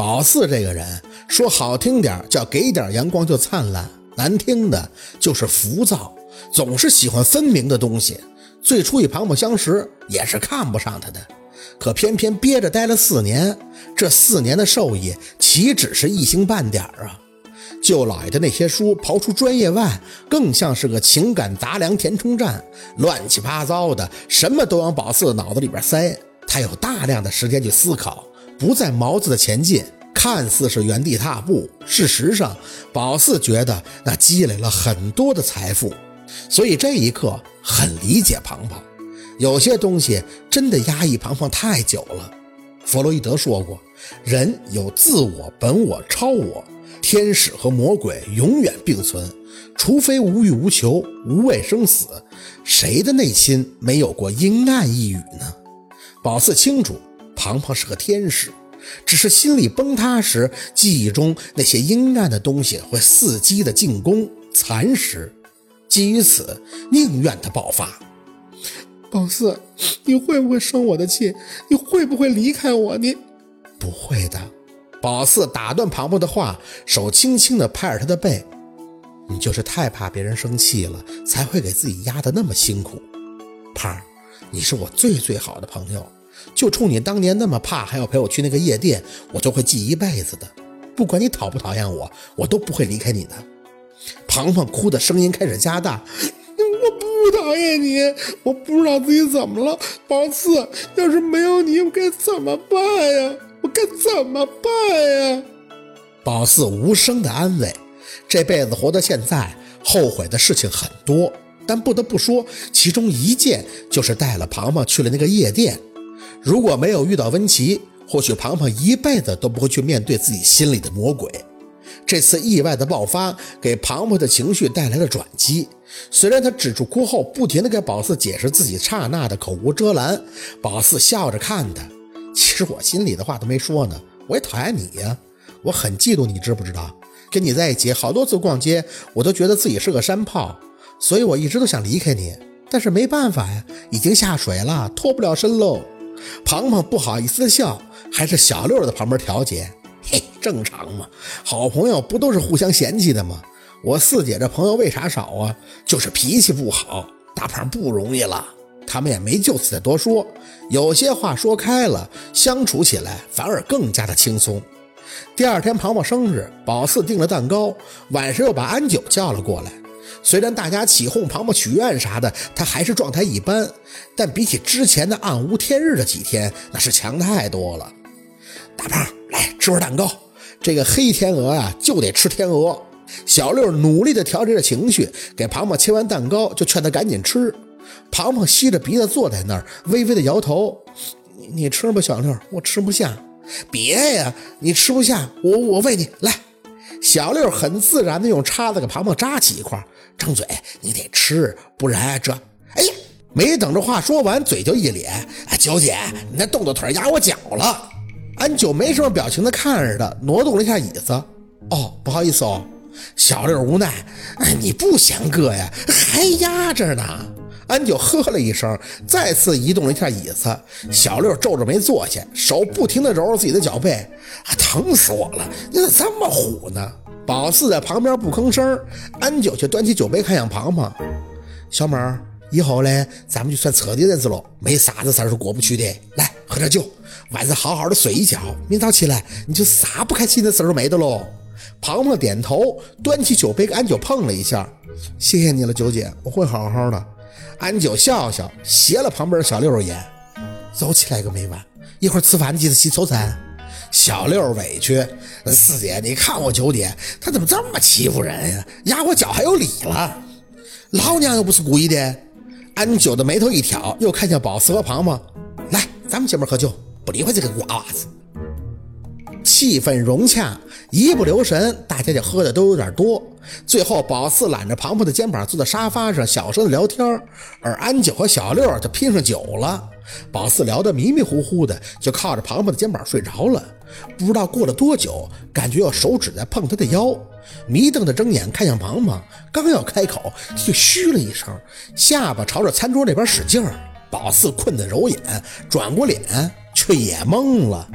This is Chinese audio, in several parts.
宝四这个人说好听点叫给点阳光就灿烂，难听的就是浮躁，总是喜欢分明的东西。最初与庞庞相识也是看不上他的，可偏偏憋着待了四年，这四年的受益岂止是一星半点啊！舅老爷的那些书，刨出专业外，更像是个情感杂粮填充站，乱七八糟的，什么都往宝四脑子里边塞。他有大量的时间去思考，不在毛子的前进，看似是原地踏步，事实上，宝四觉得那积累了很多的财富。所以这一刻很理解庞庞，有些东西真的压抑庞庞太久了。弗洛伊德说过，人有自我、本我、超我，天使和魔鬼永远并存，除非无欲无求、无畏生死，谁的内心没有过阴暗一语呢？宝四清楚，庞庞是个天使，只是心里崩塌时，记忆中那些阴暗的东西会伺机的进攻、蚕食。基于此，宁愿他爆发。宝四，你会不会生我的气？你会不会离开我？你不会的。宝四打断庞庞的话，手轻轻地拍着他的背。你就是太怕别人生气了，才会给自己压得那么辛苦。胖，你是我最最好的朋友，就冲你当年那么怕，还要陪我去那个夜店，我就会记一辈子的。不管你讨不讨厌我，我都不会离开你的。庞庞哭的声音开始加大，我不讨厌你，我不知道自己怎么了，宝四，要是没有你，我该怎么办呀？我该怎么办呀？宝四无声的安慰，这辈子活到现在，后悔的事情很多，但不得不说，其中一件就是带了庞庞去了那个夜店。如果没有遇到温琪，或许庞庞一辈子都不会去面对自己心里的魔鬼。这次意外的爆发给庞庞的情绪带来了转机。虽然他止住哭后，不停地给宝四解释自己刹那的口无遮拦，宝四笑着看他。其实我心里的话都没说呢，我也讨厌你呀，我很嫉妒你，知不知道？跟你在一起好多次逛街，我都觉得自己是个山炮，所以我一直都想离开你，但是没办法呀，已经下水了，脱不了身喽。庞庞不好意思笑，还是小六在旁边调解。嘿，正常嘛，好朋友不都是互相嫌弃的吗？我四姐这朋友为啥少啊？就是脾气不好，大胖不容易了。他们也没就此再多说，有些话说开了，相处起来反而更加的轻松。第二天庞庞生日，宝四订了蛋糕，晚上又把安九叫了过来。虽然大家起哄庞庞许愿啥的，他还是状态一般，但比起之前的暗无天日的几天，那是强太多了。大胖。来吃块蛋糕，这个黑天鹅呀就得吃天鹅。小六努力地调节着情绪，给庞庞切完蛋糕，就劝他赶紧吃。庞庞吸着鼻子坐在那儿，微微地摇头：“你吃吧，小六，我吃不下。”“别呀，你吃不下，我我喂你来。”小六很自然地用叉子给庞庞扎起一块，张嘴：“你得吃，不然这……哎呀！”没等着话说完，嘴就一咧：“九姐，你那动作腿压我脚了。”安九没什么表情的看着他，挪动了一下椅子。哦，不好意思哦。小六无奈，哎，你不嫌硌呀？还压着呢。安九呵了一声，再次移动了一下椅子。小六皱着眉坐下，手不停地揉着自己的脚背，疼死我了！你咋这么虎呢？宝四在旁边不吭声，安九却端起酒杯看向庞庞。小妹儿，以后嘞，咱们就算彻底认识了，没啥子事儿是过不去的。来，喝点酒。晚上好好的睡一觉，明早起来你就啥不开心的事儿都没得喽。庞庞点头，端起酒杯给安九碰了一下，谢谢你了，九姐，我会好好的。安九笑笑，斜了旁边的小六一眼，走起来个没完，一会儿吃饭记得洗手餐。小六委屈，四姐，你看我九姐，她怎么这么欺负人呀？压我脚还有理了？老娘又不是故意的。安九的眉头一挑，又看向宝四和庞庞，来，咱们姐妹喝酒。不理会这个瓜娃子，气氛融洽，一不留神，大家就喝的都有点多。最后，宝四揽着庞庞的肩膀坐在沙发上，小声的聊天，而安九和小六就拼上酒了。宝四聊得迷迷糊糊的，就靠着庞庞的肩膀睡着了。不知道过了多久，感觉有手指在碰他的腰，迷瞪的睁眼看向庞庞，刚要开口，就嘘了一声，下巴朝着餐桌那边使劲儿。宝四困得揉眼，转过脸。却也懵了。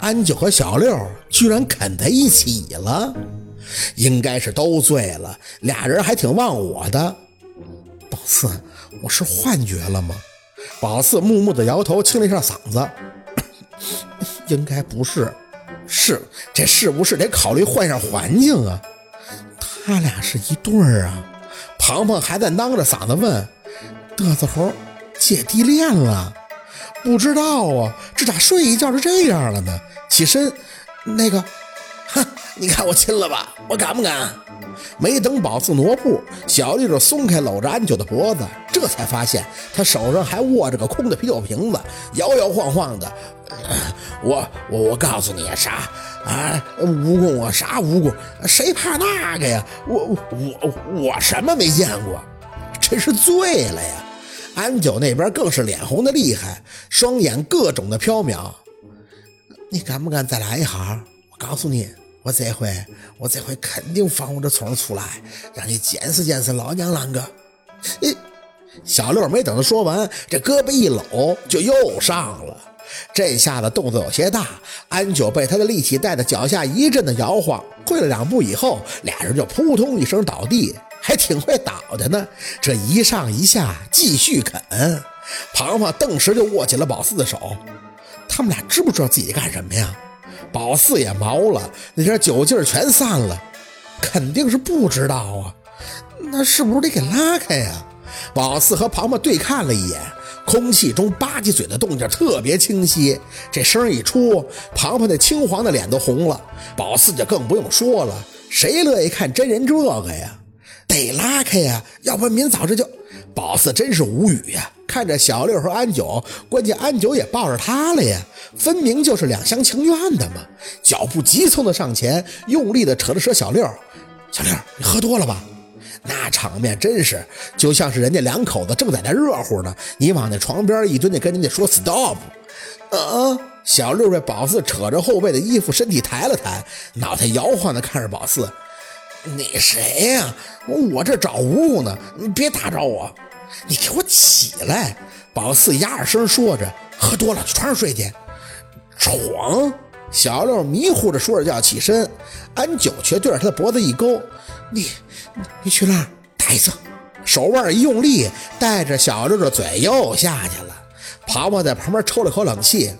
安九和小六居然啃在一起了，应该是都醉了，俩人还挺忘我的。宝四，我是幻觉了吗？宝四木木的摇头，清了一下嗓子，应该不是。是，这是不是得考虑换下环境啊？他俩是一对儿啊！庞庞还在囔着嗓子问：“嘚瑟猴姐弟恋了？不知道啊，这咋睡一觉就这样了呢？”起身，那个，哼，你看我亲了吧？我敢不敢？没等宝四挪步，小丽就松开搂着安九的脖子，这才发现他手上还握着个空的啤酒瓶子，摇摇晃晃的。我我我告诉你啥啊？蜈蚣啊，啥蜈蚣？谁怕那个呀？我我我什么没见过？真是醉了呀！安九那边更是脸红的厉害，双眼各种的飘渺。你敢不敢再来一行？我告诉你，我这回我这回肯定放我这虫出来，让你见识见识老娘啷个！哎，小六没等他说完，这胳膊一搂就又上了。这下子动作有些大，安九被他的力气带得脚下一阵的摇晃，跪了两步以后，俩人就扑通一声倒地，还挺会倒的呢。这一上一下继续啃，庞庞顿时就握起了宝四的手。他们俩知不知道自己干什么呀？宝四也毛了，那点酒劲儿全散了，肯定是不知道啊。那是不是得给拉开呀？宝四和庞庞对看了一眼。空气中吧唧嘴的动静特别清晰，这声一出，庞庞那青黄的脸都红了。宝四就更不用说了，谁乐意看真人这个呀？得拉开呀，要不然明早这就……宝四真是无语呀，看着小六和安九，关键安九也抱着他了呀，分明就是两厢情愿的嘛。脚步急匆的上前，用力的扯了扯小六：“小六，你喝多了吧？”那场面真是就像是人家两口子正在那热乎呢，你往那床边一蹲，就跟人家说 stop。啊！小六被宝四扯着后背的衣服，身体抬了抬，脑袋摇晃的看着宝四：“你谁呀？我这找蜈蚣呢，你别打扰我。你给我起来！”宝四压着声说着：“喝多了，去床上睡去。”床？小六迷糊着说着就要起身，安九却对着他的脖子一勾：“你。”你去那儿待着，手腕一用力，带着小六的嘴又下去了。庞庞在旁边抽了口冷气：“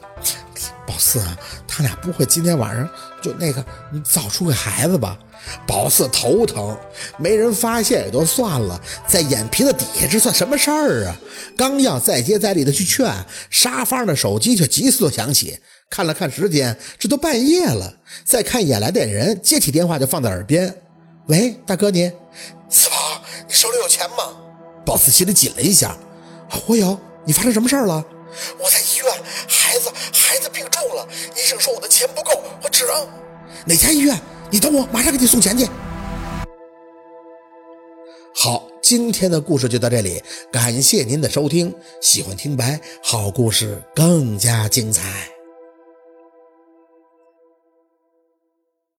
宝四，他俩不会今天晚上就那个你早出个孩子吧？”宝四头疼，没人发现也就算了，在眼皮子底下这算什么事儿啊？刚要再接再厉的去劝，沙发上的手机却急速的响起。看了看时间，这都半夜了。再看一眼来电人，接起电话就放在耳边：“喂，大哥您。”四宝，你手里有钱吗？宝四心里紧了一下。我有。你发生什么事儿了？我在医院，孩子孩子病重了，医生说我的钱不够，我只能……哪家医院？你等我，马上给你送钱去。好，今天的故事就到这里，感谢您的收听。喜欢听白，好故事更加精彩。